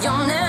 You're never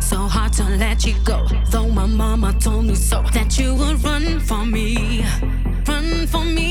so hard to let you go. Though my mama told me so that you would run for me, run for me.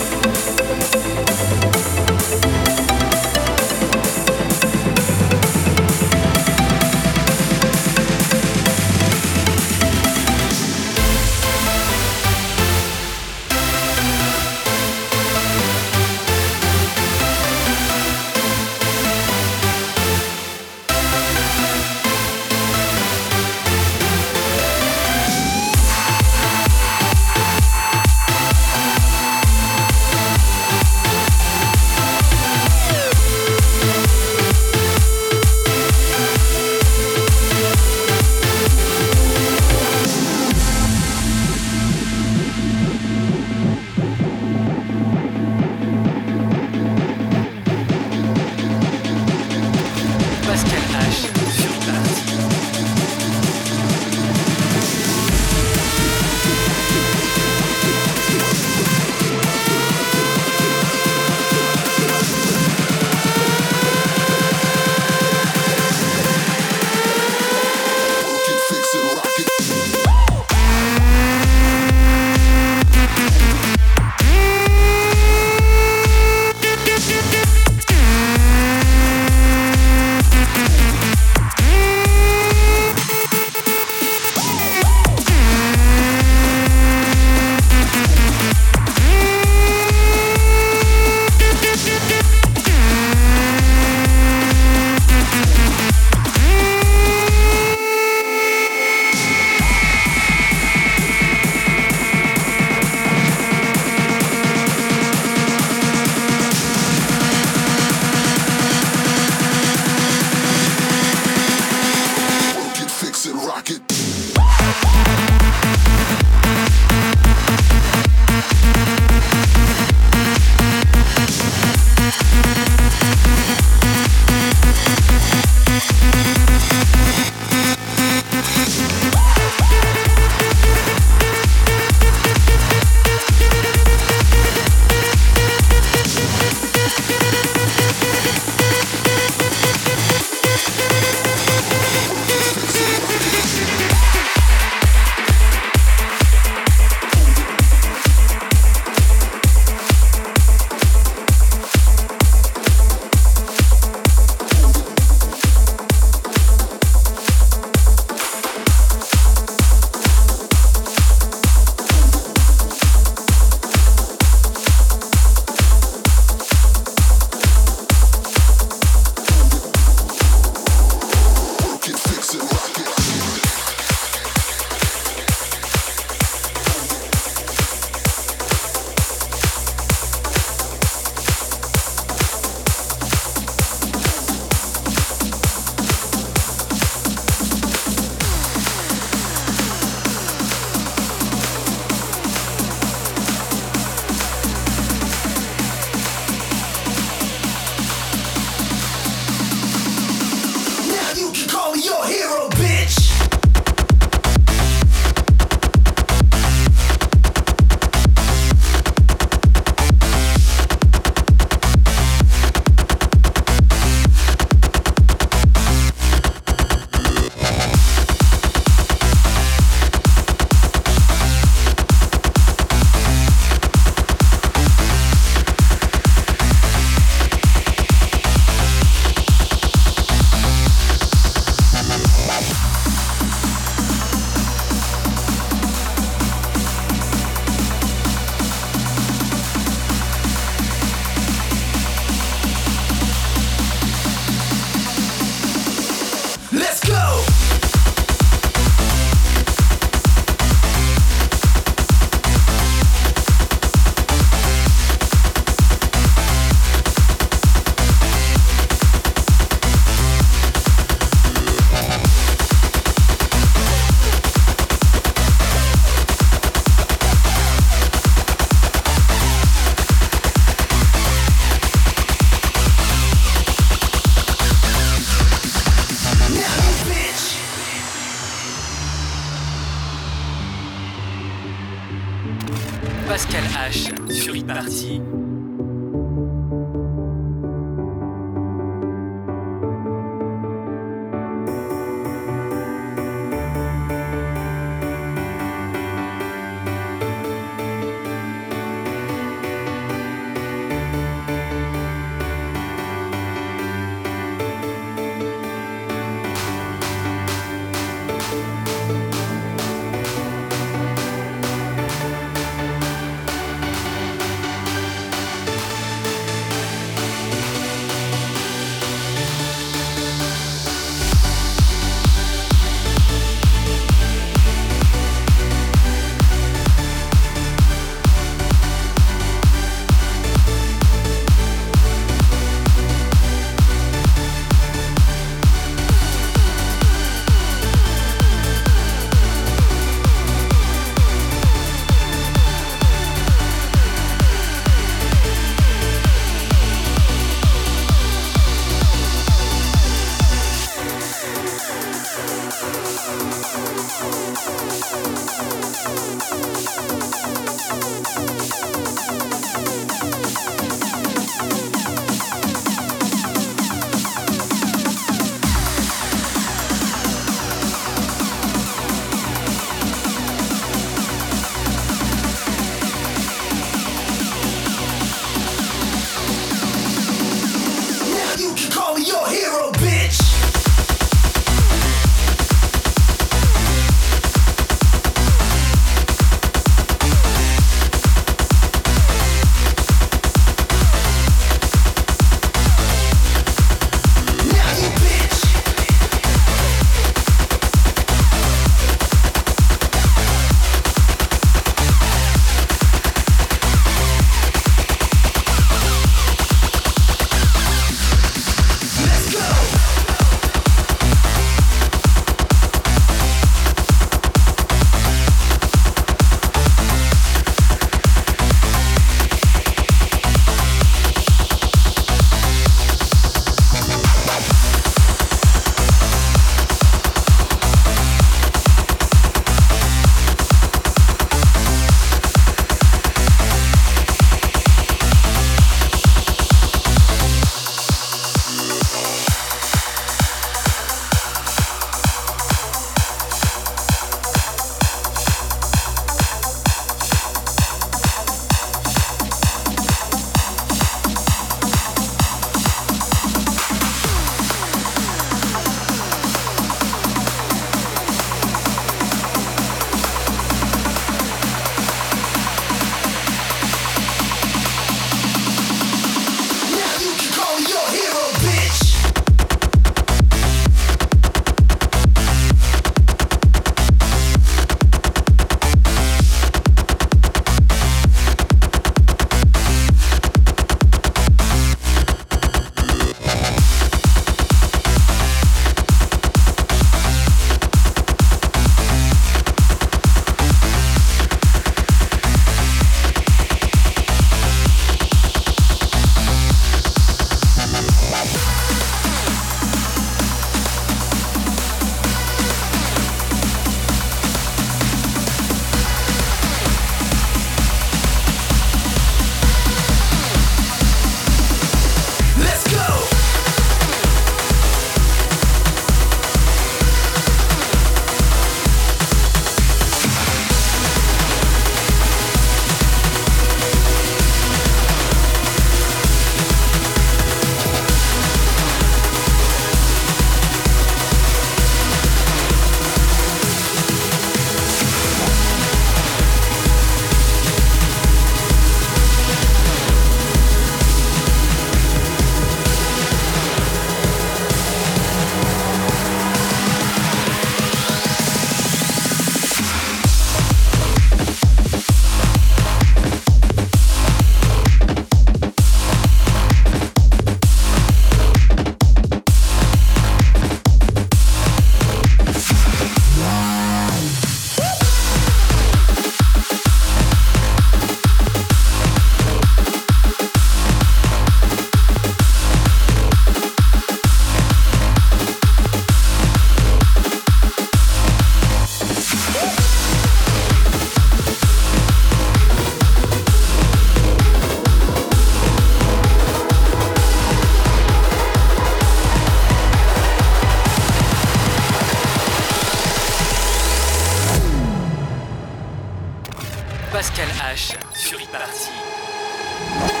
Fury par.